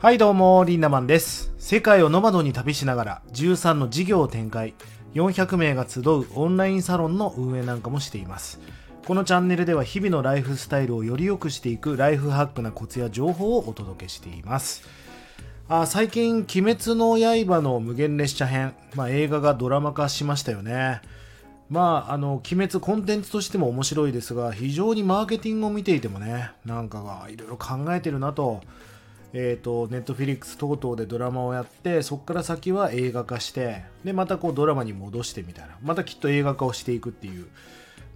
はいどうも、リンダマンです。世界をノマドに旅しながら13の事業を展開、400名が集うオンラインサロンの運営なんかもしています。このチャンネルでは日々のライフスタイルをより良くしていくライフハックなコツや情報をお届けしています。あ最近、鬼滅の刃の無限列車編、まあ、映画がドラマ化しましたよね。まあ、あの、鬼滅コンテンツとしても面白いですが、非常にマーケティングを見ていてもね、なんかがいろいろ考えてるなと、えーと、ネットフィリックス等々でドラマをやってそこから先は映画化してでまたこうドラマに戻してみたいなまたきっと映画化をしていくっていう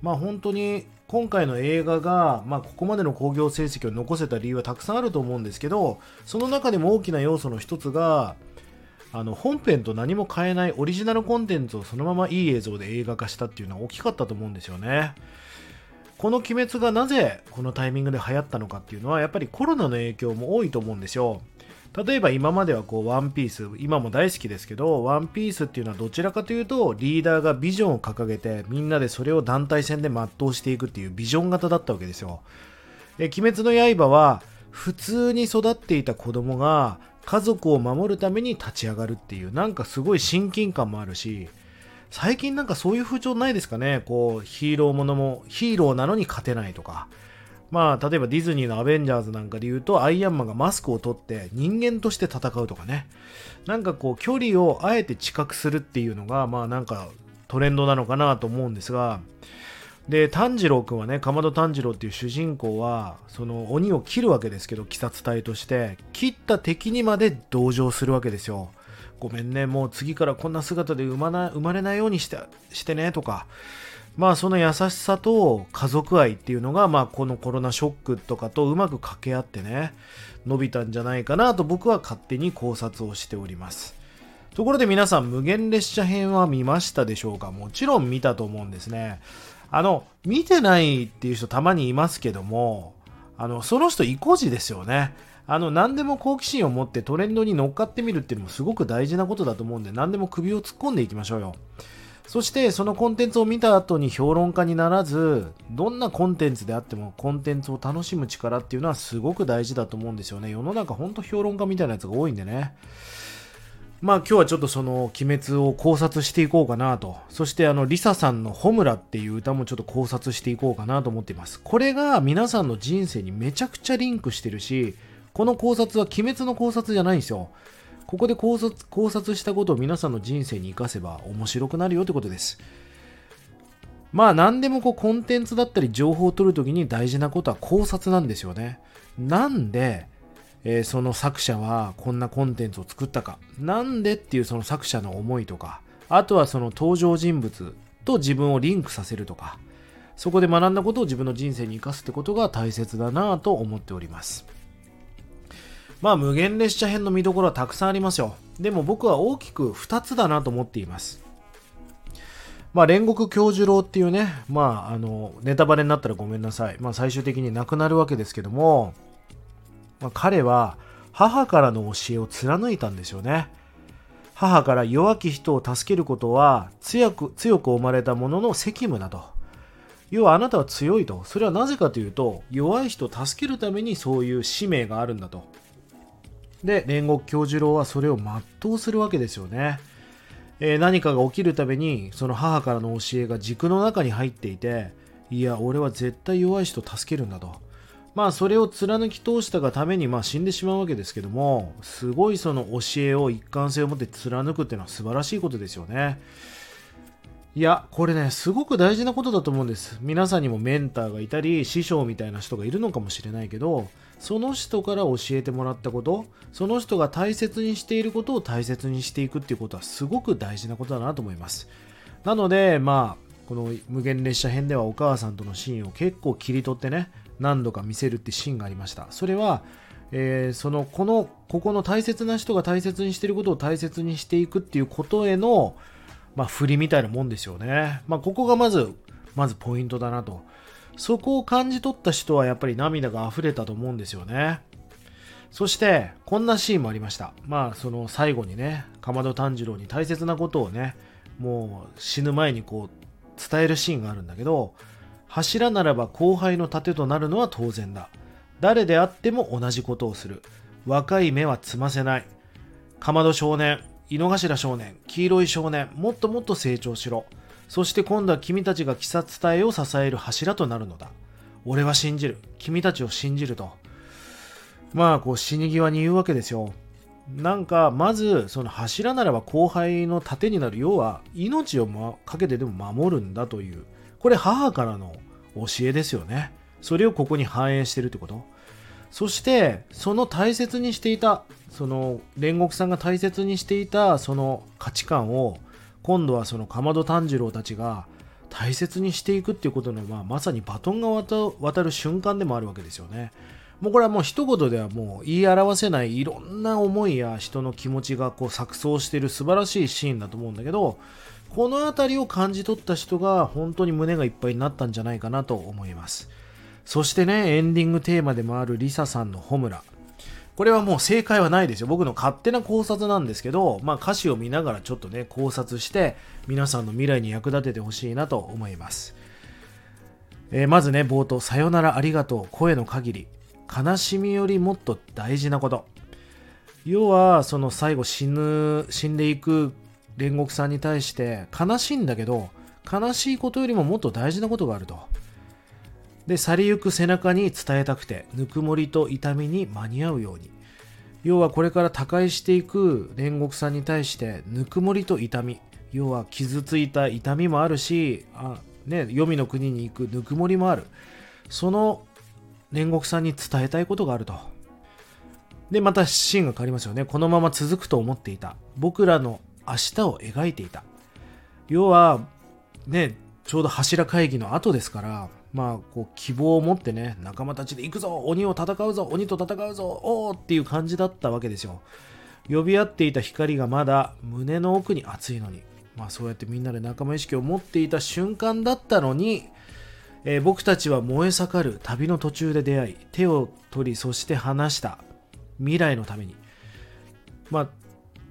まあ本当に今回の映画が、まあ、ここまでの興行成績を残せた理由はたくさんあると思うんですけどその中でも大きな要素の一つがあの本編と何も変えないオリジナルコンテンツをそのままいい映像で映画化したっていうのは大きかったと思うんですよね。この鬼滅がなぜこのタイミングで流行ったのかっていうのはやっぱりコロナの影響も多いと思うんですよ。例えば今まではこうワンピース、今も大好きですけど、ワンピースっていうのはどちらかというとリーダーがビジョンを掲げてみんなでそれを団体戦で全うしていくっていうビジョン型だったわけですよ。え鬼滅の刃は普通に育っていた子供が家族を守るために立ち上がるっていうなんかすごい親近感もあるし、最近なんかそういう風潮ないですかね。こうヒーローものもヒーローなのに勝てないとか。まあ例えばディズニーのアベンジャーズなんかで言うとアイアンマンがマスクを取って人間として戦うとかね。なんかこう距離をあえて近くするっていうのがまあなんかトレンドなのかなと思うんですが。で炭治郎くんはねかまど炭治郎っていう主人公はその鬼を切るわけですけど鬼殺隊として。切った敵にまで同情するわけですよ。ごめんね、もう次からこんな姿で生まな生まれないようにしてしてねとか、まあその優しさと家族愛っていうのが、まあこのコロナショックとかとうまく掛け合ってね、伸びたんじゃないかなと僕は勝手に考察をしております。ところで皆さん、無限列車編は見ましたでしょうか？もちろん見たと思うんですね。あの、見てないっていう人たまにいますけども、あの、その人意固地ですよね。あの何でも好奇心を持ってトレンドに乗っかってみるっていうのもすごく大事なことだと思うんで何でも首を突っ込んでいきましょうよそしてそのコンテンツを見た後に評論家にならずどんなコンテンツであってもコンテンツを楽しむ力っていうのはすごく大事だと思うんですよね世の中ほんと評論家みたいなやつが多いんでねまあ今日はちょっとその鬼滅を考察していこうかなと。そしてあのリサさんのホムラっていう歌もちょっと考察していこうかなと思っています。これが皆さんの人生にめちゃくちゃリンクしてるし、この考察は鬼滅の考察じゃないんですよ。ここで考察考察したことを皆さんの人生に活かせば面白くなるよってことです。まあ何でもこうコンテンツだったり情報を取るときに大事なことは考察なんですよね。なんで、えー、その作者はこんなコンテンツを作ったか。なんでっていうその作者の思いとか、あとはその登場人物と自分をリンクさせるとか、そこで学んだことを自分の人生に生かすってことが大切だなぁと思っております。まあ無限列車編の見どころはたくさんありますよ。でも僕は大きく2つだなと思っています。まあ煉獄教授郎っていうね、まああの、ネタバレになったらごめんなさい。まあ最終的に亡くなるわけですけども、まあ、彼は母からの教えを貫いたんですよね。母から弱き人を助けることは強く強く生まれた者の責務だと。要はあなたは強いと。それはなぜかというと、弱い人を助けるためにそういう使命があるんだと。で、煉獄教授郎はそれを全うするわけですよね。えー、何かが起きるために、その母からの教えが軸の中に入っていて、いや、俺は絶対弱い人助けるんだと。まあ、それを貫き通したがために、まあ、死んでしまうわけですけども、すごいその教えを一貫性を持って貫くっていうのは素晴らしいことですよね。いや、これね、すごく大事なことだと思うんです。皆さんにもメンターがいたり、師匠みたいな人がいるのかもしれないけど、その人から教えてもらったこと、その人が大切にしていることを大切にしていくっていうことはすごく大事なことだなと思います。なので、まあ、この無限列車編ではお母さんとのシーンを結構切り取ってね、何度か見せるってシーンがありました。それは、えー、その、この、ここの大切な人が大切にしていることを大切にしていくっていうことへの、まあ、振りみたいなもんですよね。まあ、ここがまず、まずポイントだなと。そこを感じ取った人はやっぱり涙が溢れたと思うんですよね。そして、こんなシーンもありました。まあ、その最後にね、かまど炭治郎に大切なことをね、もう死ぬ前にこう、伝えるシーンがあるんだけど、柱ならば後輩の盾となるのは当然だ。誰であっても同じことをする。若い目はつませないかまど少年井の頭少年黄色い少年もっともっと成長しろ。そして今度は君たちが鬼殺隊を支える柱となるのだ。俺は信じる。君たちを信じると。まあこう死に際に言うわけですよ。なんかまずその柱ならば後輩の盾になる。要は命を、ま、かけてでも守るんだという。これ母からの教えですよね。それをここに反映してるってこと。そしてその大切にしていたその煉獄さんが大切にしていたその価値観を今度はそのかまど炭治郎たちが大切にしていくっていうことの、まあ、まさにバトンが渡る瞬間でもあるわけですよね。もうこれはもう一言ではもう言い表せないいろんな思いや人の気持ちがこう錯綜している素晴らしいシーンだと思うんだけどこの辺りを感じ取った人が本当に胸がいっぱいになったんじゃないかなと思いますそしてねエンディングテーマでもあるリサさんのホムラ。これはもう正解はないですよ。僕の勝手な考察なんですけど、まあ、歌詞を見ながらちょっとね考察して皆さんの未来に役立ててほしいなと思います、えー、まずね冒頭「さよならありがとう声の限り」悲しみよりもっと大事なこと。要はその最後死ぬ死んでいく煉獄さんに対して悲しいんだけど悲しいことよりももっと大事なことがあると。で去りゆく背中に伝えたくてぬくもりと痛みに間に合うように要はこれから他界していく煉獄さんに対してぬくもりと痛み要は傷ついた痛みもあるしあ、ね、黄泉の国に行くぬくもりもあるその煉獄さんに伝えたいことがあると。で、またシーンが変わりますよね。このまま続くと思っていた。僕らの明日を描いていた。要は、ね、ちょうど柱会議の後ですから、まあ、こう、希望を持ってね、仲間たちで行くぞ鬼を戦うぞ鬼と戦うぞおーっていう感じだったわけですよ。呼び合っていた光がまだ胸の奥に熱いのに、まあそうやってみんなで仲間意識を持っていた瞬間だったのに、えー、僕たちは燃え盛る旅の途中で出会い手を取りそして離した未来のために。まあ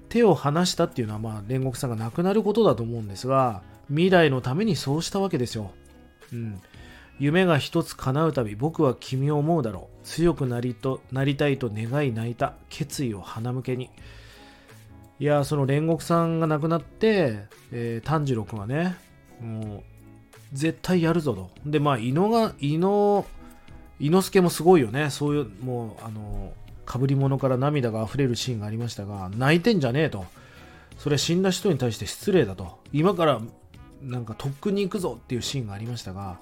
手を離したっていうのはまあ煉獄さんが亡くなることだと思うんですが未来のためにそうしたわけですよ、うん、夢が一つ叶うたび僕は君を思うだろう強くなりとなりたいと願い泣いた決意を鼻向けにいやその煉獄さんが亡くなって、えー、炭治郎君はねもう絶対やるぞと。で、まあ、伊野が、伊野、伊之助もすごいよね。そういう、もう、あの、かぶり物から涙が溢れるシーンがありましたが、泣いてんじゃねえと。それ死んだ人に対して失礼だと。今から、なんか、とっくに行くぞっていうシーンがありましたが、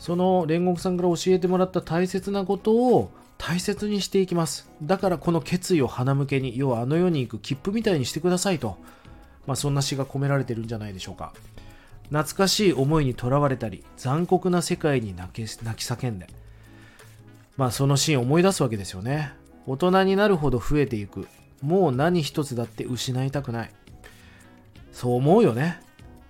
その煉獄さんから教えてもらった大切なことを大切にしていきます。だからこの決意を鼻向けに、要はあの世に行く切符みたいにしてくださいと。まあそんな詩が込められてるんじゃないでしょうか。懐かしい思いにとらわれたり残酷な世界に泣き泣き叫んでまあそのシーンを思い出すわけですよね大人になるほど増えていくもう何一つだって失いたくないそう思うよね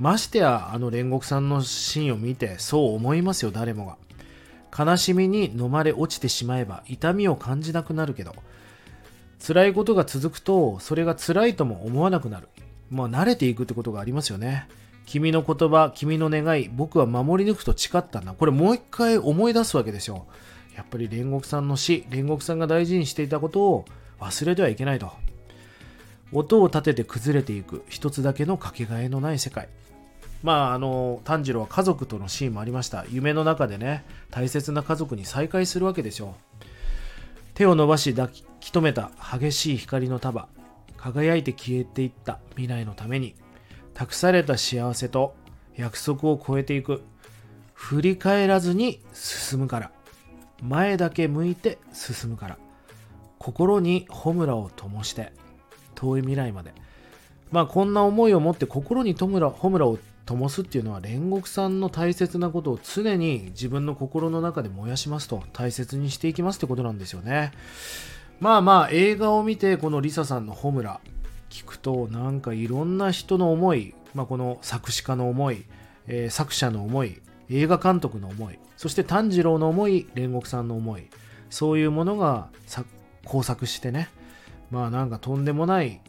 ましてやあの煉獄さんのシーンを見てそう思いますよ誰もが悲しみに飲まれ落ちてしまえば痛みを感じなくなるけど辛いことが続くとそれが辛いとも思わなくなるまあ慣れていくってことがありますよね君の言葉、君の願い、僕は守り抜くと誓ったんだ。これもう一回思い出すわけですよ。やっぱり煉獄さんの死、煉獄さんが大事にしていたことを忘れてはいけないと。音を立てて崩れていく一つだけのかけがえのない世界。まあ、あの、炭治郎は家族とのシーンもありました。夢の中でね、大切な家族に再会するわけですよ。手を伸ばし抱き留めた激しい光の束。輝いて消えていった未来のために託された幸せと約束を超えていく振り返らずに進むから前だけ向いて進むから心に穂村を灯して遠い未来までまあこんな思いを持って心に穂村を灯すっていうのは煉獄さんの大切なことを常に自分の心の中で燃やしますと大切にしていきますってことなんですよね。まあまあ映画を見てこのリサさんの穂村聞くとなんかいろんな人の思い、まあ、この作詞家の思い、えー、作者の思い映画監督の思いそして炭治郎の思い煉獄さんの思いそういうものが交錯してねまあなんかとんでもない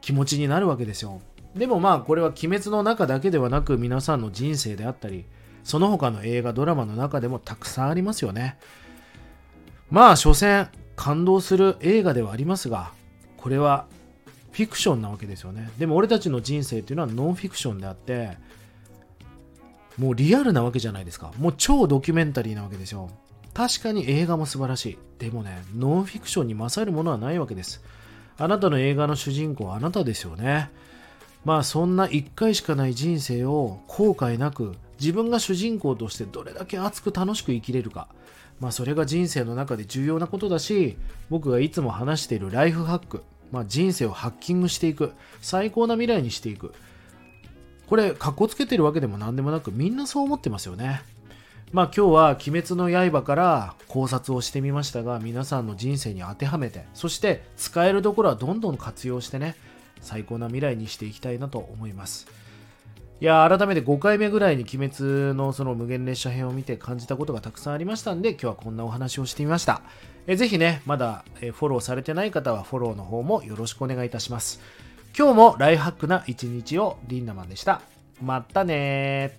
気持ちになるわけですよ。でもまあこれは鬼滅の中だけではなく皆さんの人生であったりその他の映画ドラマの中でもたくさんありますよね。まあ所詮感動する映画ではありますがこれはフィクションなわけですよね。でも俺たちの人生っていうのはノンフィクションであってもうリアルなわけじゃないですか。もう超ドキュメンタリーなわけですよ。確かに映画も素晴らしい。でもねノンフィクションに勝るものはないわけです。あなたの映画の主人公はあなたですよね。まあそんな1回しかない人生を後悔なく自分が主人公としてどれだけ熱く楽しく生きれるか。まあそれが人生の中で重要なことだし僕がいつも話しているライフハックまあ、人生をハッキングしていく最高な未来にしていく。これかっこつけてるわけでも何でもなくみんなそう思ってますよね。まあ今日は「鬼滅の刃」から考察をしてみましたが皆さんの人生に当てはめてそして使えるところはどんどん活用してね最高な未来にしていきたいなと思います。いや改めて5回目ぐらいに鬼滅のその無限列車編を見て感じたことがたくさんありましたんで今日はこんなお話をしてみました。えぜひねまだフォローされてない方はフォローの方もよろしくお願いいたします。今日もライフハックな一日をリンダマンでした。またね